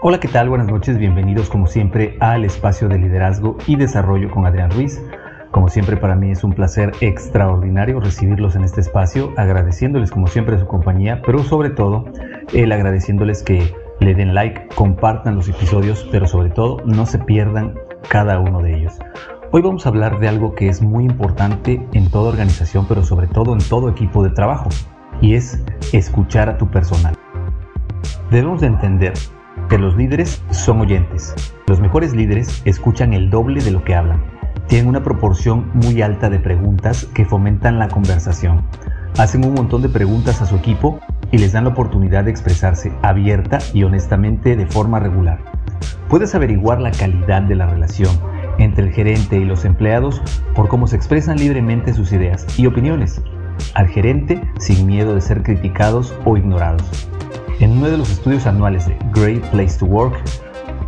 Hola, ¿qué tal? Buenas noches, bienvenidos como siempre al espacio de liderazgo y desarrollo con Adrián Ruiz. Como siempre para mí es un placer extraordinario recibirlos en este espacio, agradeciéndoles como siempre su compañía, pero sobre todo el agradeciéndoles que le den like, compartan los episodios, pero sobre todo no se pierdan cada uno de ellos. Hoy vamos a hablar de algo que es muy importante en toda organización, pero sobre todo en todo equipo de trabajo, y es escuchar a tu personal. Debemos de entender que los líderes son oyentes. Los mejores líderes escuchan el doble de lo que hablan. Tienen una proporción muy alta de preguntas que fomentan la conversación. Hacen un montón de preguntas a su equipo y les dan la oportunidad de expresarse abierta y honestamente de forma regular. Puedes averiguar la calidad de la relación entre el gerente y los empleados por cómo se expresan libremente sus ideas y opiniones. Al gerente sin miedo de ser criticados o ignorados. En uno de los estudios anuales de Great Place to Work,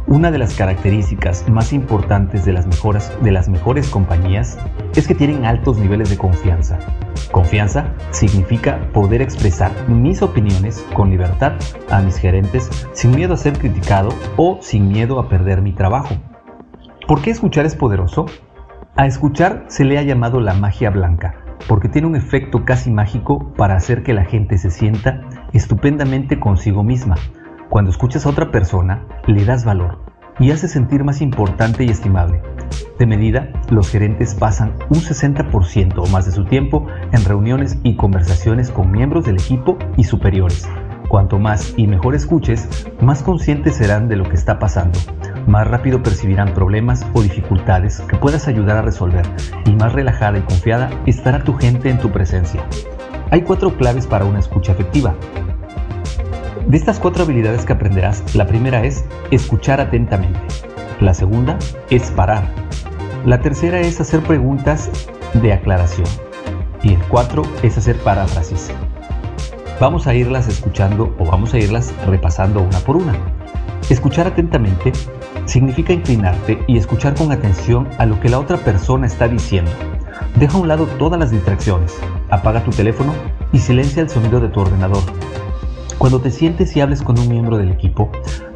una de las características más importantes de las, mejores compañías es que tienen altos niveles de confianza. Confianza significa poder expresar mis opiniones con libertad a mis gerentes sin miedo a ser criticado o sin miedo a perder mi trabajo. ¿Por qué escuchar es poderoso? A escuchar se le ha llamado la magia blanca, porque tiene un efecto casi mágico para hacer que la gente se sienta estupendamente consigo misma. Cuando escuchas a otra persona, le das valor y hace sentir más importante y estimable. De medida, los gerentes pasan un 60% o más de su tiempo en reuniones y conversaciones con miembros del equipo y superiores. Cuanto más y mejor escuches, más conscientes serán de lo que está pasando, más rápido percibirán problemas o dificultades que puedas ayudar a resolver y más relajada y confiada estará tu gente en tu presencia. Hay cuatro claves para una escucha efectiva. De estas cuatro habilidades que aprenderás, la primera es escuchar atentamente. La segunda es parar. La tercera es hacer preguntas de aclaración. Y el cuatro es hacer paráfrasis. Vamos a irlas escuchando o vamos a irlas repasando una por una. Escuchar atentamente significa inclinarte y escuchar con atención a lo que la otra persona está diciendo. Deja a un lado todas las distracciones, apaga tu teléfono y silencia el sonido de tu ordenador. Cuando te sientes y hables con un miembro del equipo,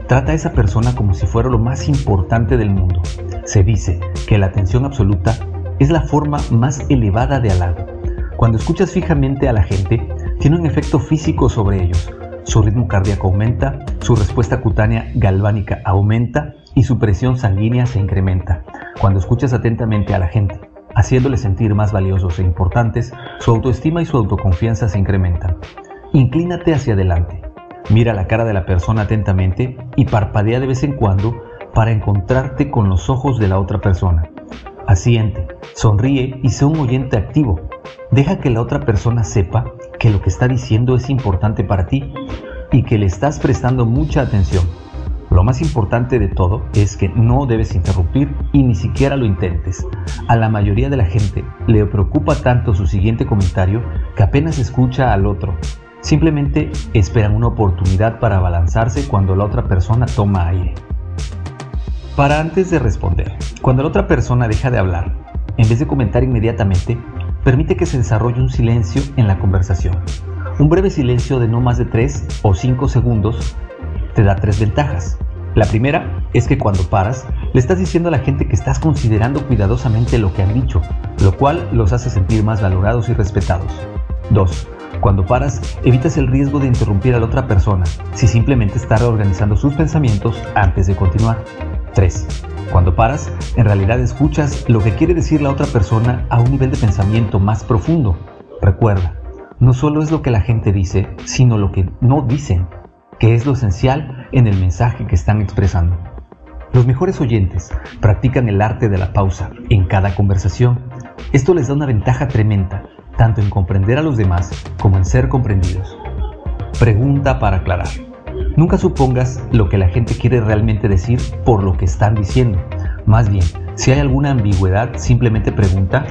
trata a esa persona como si fuera lo más importante del mundo. Se dice que la atención absoluta es la forma más elevada de halago. Cuando escuchas fijamente a la gente, tiene un efecto físico sobre ellos. Su ritmo cardíaco aumenta, su respuesta cutánea galvánica aumenta y su presión sanguínea se incrementa. Cuando escuchas atentamente a la gente, haciéndole sentir más valiosos e importantes, su autoestima y su autoconfianza se incrementan. Inclínate hacia adelante, mira la cara de la persona atentamente y parpadea de vez en cuando para encontrarte con los ojos de la otra persona. Asiente, sonríe y sé un oyente activo. Deja que la otra persona sepa que lo que está diciendo es importante para ti y que le estás prestando mucha atención. Lo más importante de todo es que no debes interrumpir y ni siquiera lo intentes. A la mayoría de la gente le preocupa tanto su siguiente comentario que apenas escucha al otro. Simplemente esperan una oportunidad para abalanzarse cuando la otra persona toma aire. Para antes de responder, cuando la otra persona deja de hablar, en vez de comentar inmediatamente, permite que se desarrolle un silencio en la conversación. Un breve silencio de no más de 3 o 5 segundos te da tres ventajas. La primera es que cuando paras, le estás diciendo a la gente que estás considerando cuidadosamente lo que han dicho, lo cual los hace sentir más valorados y respetados. 2. Cuando paras, evitas el riesgo de interrumpir a la otra persona si simplemente está reorganizando sus pensamientos antes de continuar. 3. Cuando paras, en realidad escuchas lo que quiere decir la otra persona a un nivel de pensamiento más profundo. Recuerda, no solo es lo que la gente dice, sino lo que no dicen que es lo esencial en el mensaje que están expresando. Los mejores oyentes practican el arte de la pausa en cada conversación. Esto les da una ventaja tremenda, tanto en comprender a los demás como en ser comprendidos. Pregunta para aclarar. Nunca supongas lo que la gente quiere realmente decir por lo que están diciendo. Más bien, si hay alguna ambigüedad, simplemente pregunta,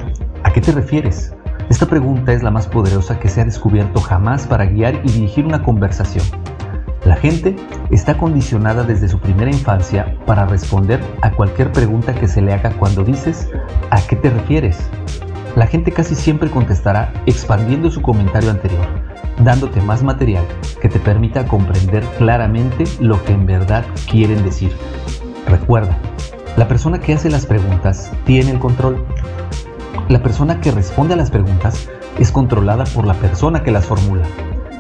¿a qué te refieres? Esta pregunta es la más poderosa que se ha descubierto jamás para guiar y dirigir una conversación. La gente está condicionada desde su primera infancia para responder a cualquier pregunta que se le haga cuando dices ¿a qué te refieres? La gente casi siempre contestará expandiendo su comentario anterior, dándote más material que te permita comprender claramente lo que en verdad quieren decir. Recuerda, la persona que hace las preguntas tiene el control. La persona que responde a las preguntas es controlada por la persona que las formula.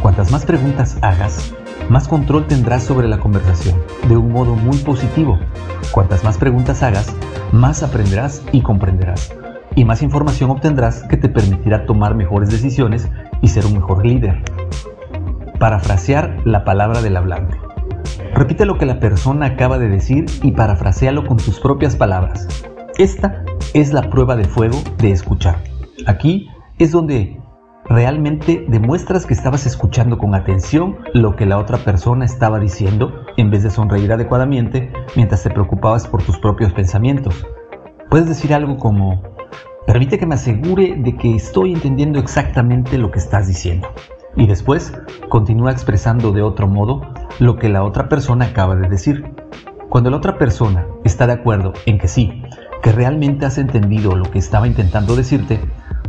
Cuantas más preguntas hagas, más control tendrás sobre la conversación, de un modo muy positivo. Cuantas más preguntas hagas, más aprenderás y comprenderás. Y más información obtendrás que te permitirá tomar mejores decisiones y ser un mejor líder. Parafrasear la palabra del hablante. Repite lo que la persona acaba de decir y parafrasealo con tus propias palabras. Esta es la prueba de fuego de escuchar. Aquí es donde realmente demuestras que estabas escuchando con atención lo que la otra persona estaba diciendo en vez de sonreír adecuadamente mientras te preocupabas por tus propios pensamientos. Puedes decir algo como, permite que me asegure de que estoy entendiendo exactamente lo que estás diciendo. Y después continúa expresando de otro modo lo que la otra persona acaba de decir. Cuando la otra persona está de acuerdo en que sí, que realmente has entendido lo que estaba intentando decirte,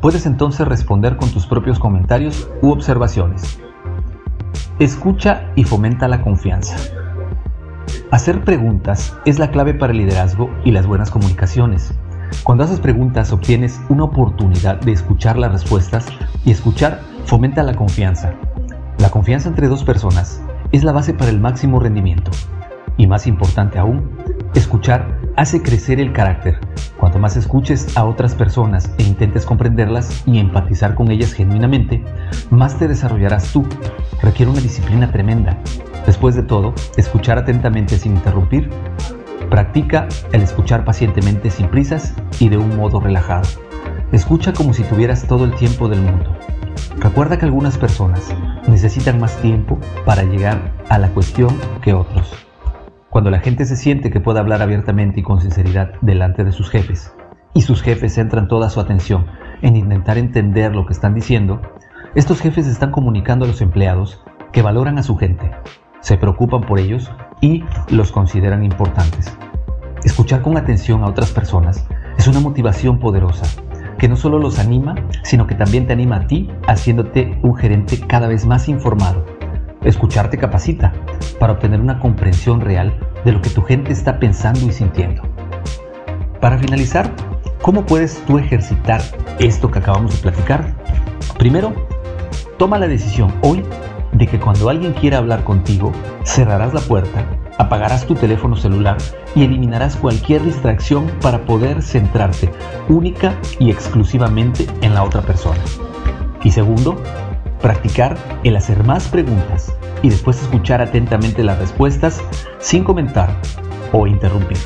Puedes entonces responder con tus propios comentarios u observaciones. Escucha y fomenta la confianza. Hacer preguntas es la clave para el liderazgo y las buenas comunicaciones. Cuando haces preguntas obtienes una oportunidad de escuchar las respuestas y escuchar fomenta la confianza. La confianza entre dos personas es la base para el máximo rendimiento. Y más importante aún, escuchar hace crecer el carácter. Cuanto más escuches a otras personas e intentes comprenderlas y empatizar con ellas genuinamente, más te desarrollarás tú. Requiere una disciplina tremenda. Después de todo, escuchar atentamente sin interrumpir. Practica el escuchar pacientemente sin prisas y de un modo relajado. Escucha como si tuvieras todo el tiempo del mundo. Recuerda que algunas personas necesitan más tiempo para llegar a la cuestión que otros. Cuando la gente se siente que puede hablar abiertamente y con sinceridad delante de sus jefes, y sus jefes centran toda su atención en intentar entender lo que están diciendo, estos jefes están comunicando a los empleados que valoran a su gente, se preocupan por ellos y los consideran importantes. Escuchar con atención a otras personas es una motivación poderosa que no solo los anima, sino que también te anima a ti haciéndote un gerente cada vez más informado Escucharte capacita para obtener una comprensión real de lo que tu gente está pensando y sintiendo. Para finalizar, ¿cómo puedes tú ejercitar esto que acabamos de platicar? Primero, toma la decisión hoy de que cuando alguien quiera hablar contigo, cerrarás la puerta, apagarás tu teléfono celular y eliminarás cualquier distracción para poder centrarte única y exclusivamente en la otra persona. Y segundo, Practicar el hacer más preguntas y después escuchar atentamente las respuestas sin comentar o interrumpir.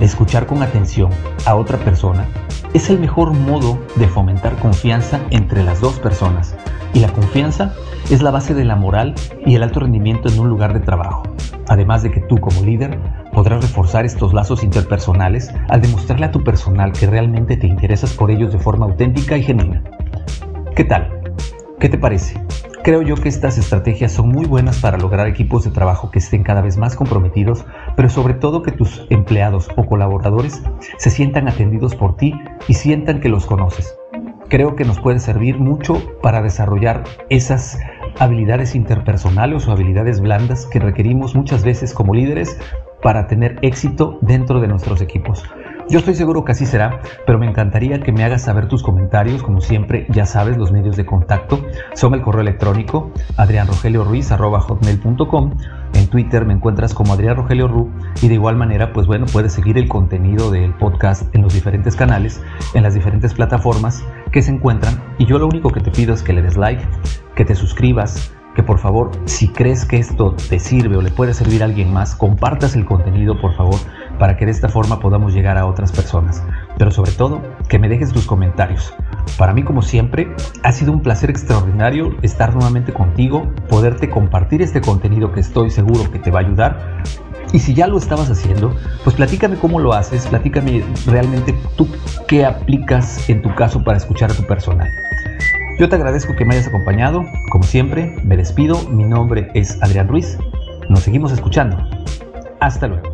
Escuchar con atención a otra persona es el mejor modo de fomentar confianza entre las dos personas y la confianza es la base de la moral y el alto rendimiento en un lugar de trabajo. Además de que tú como líder podrás reforzar estos lazos interpersonales al demostrarle a tu personal que realmente te interesas por ellos de forma auténtica y genuina. ¿Qué tal? ¿Qué te parece? Creo yo que estas estrategias son muy buenas para lograr equipos de trabajo que estén cada vez más comprometidos, pero sobre todo que tus empleados o colaboradores se sientan atendidos por ti y sientan que los conoces. Creo que nos puede servir mucho para desarrollar esas habilidades interpersonales o habilidades blandas que requerimos muchas veces como líderes para tener éxito dentro de nuestros equipos. Yo estoy seguro que así será, pero me encantaría que me hagas saber tus comentarios. Como siempre, ya sabes, los medios de contacto son el correo electrónico adrianrogelioruiz.com. Twitter me encuentras como Adrián Rogelio Ru y de igual manera, pues bueno, puedes seguir el contenido del podcast en los diferentes canales, en las diferentes plataformas que se encuentran. Y yo lo único que te pido es que le des like, que te suscribas, que por favor, si crees que esto te sirve o le puede servir a alguien más, compartas el contenido, por favor, para que de esta forma podamos llegar a otras personas. Pero sobre todo, que me dejes tus comentarios. Para mí, como siempre, ha sido un placer extraordinario estar nuevamente contigo, poderte compartir este contenido que estoy seguro que te va a ayudar. Y si ya lo estabas haciendo, pues platícame cómo lo haces, platícame realmente tú qué aplicas en tu caso para escuchar a tu personal. Yo te agradezco que me hayas acompañado. Como siempre, me despido. Mi nombre es Adrián Ruiz. Nos seguimos escuchando. Hasta luego.